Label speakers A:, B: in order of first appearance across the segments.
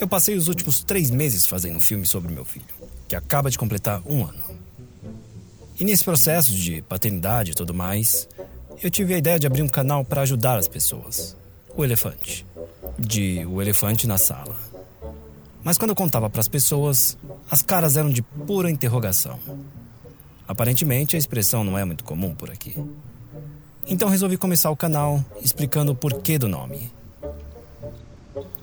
A: Eu passei os últimos três meses fazendo um filme sobre meu filho, que acaba de completar um ano. E nesse processo de paternidade e tudo mais, eu tive a ideia de abrir um canal para ajudar as pessoas. O Elefante. De O Elefante na Sala. Mas quando eu contava para as pessoas, as caras eram de pura interrogação. Aparentemente, a expressão não é muito comum por aqui. Então resolvi começar o canal explicando o porquê do nome.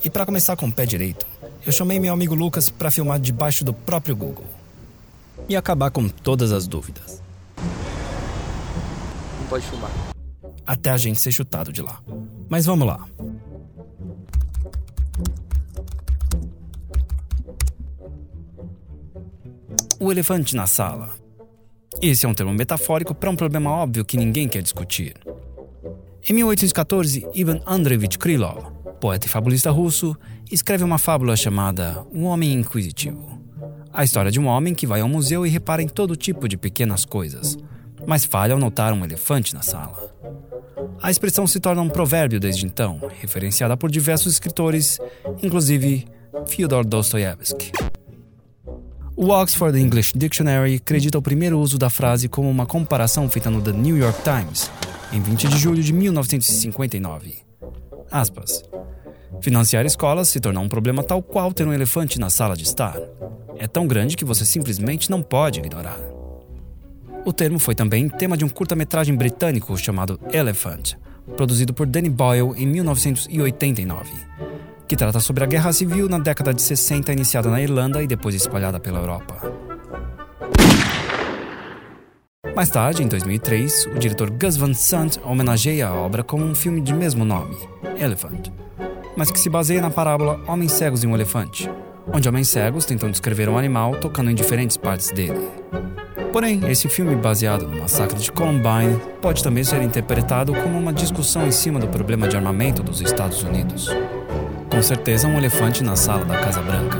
A: E para começar com o pé direito, eu chamei meu amigo Lucas para filmar debaixo do próprio Google e acabar com todas as dúvidas.
B: Não pode filmar.
A: Até a gente ser chutado de lá. Mas vamos lá. O elefante na sala. Esse é um termo metafórico para um problema óbvio que ninguém quer discutir. Em 1814, Ivan Andreevich Krylov, poeta e fabulista russo, escreve uma fábula chamada O Homem Inquisitivo. A história de um homem que vai ao museu e repara em todo tipo de pequenas coisas, mas falha ao notar um elefante na sala. A expressão se torna um provérbio desde então, referenciada por diversos escritores, inclusive Fyodor Dostoevsky. O Oxford English Dictionary acredita o primeiro uso da frase como uma comparação feita no The New York Times, em 20 de julho de 1959. Aspas. Financiar escolas se tornou um problema tal qual ter um elefante na sala de estar. É tão grande que você simplesmente não pode ignorar. O termo foi também tema de um curta-metragem britânico chamado Elephant, produzido por Danny Boyle em 1989, que trata sobre a guerra civil na década de 60 iniciada na Irlanda e depois espalhada pela Europa. Mais tarde, em 2003, o diretor Gus Van Sant homenageia a obra com um filme de mesmo nome, Elephant, mas que se baseia na parábola Homens Cegos e um Elefante, onde homens cegos tentam descrever um animal tocando em diferentes partes dele. Porém, esse filme baseado no massacre de Columbine pode também ser interpretado como uma discussão em cima do problema de armamento dos Estados Unidos. Com certeza, um elefante na sala da Casa Branca.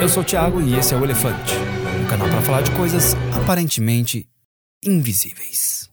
A: Eu sou o Thiago e esse é o Elefante, um canal para falar de coisas aparentemente invisíveis.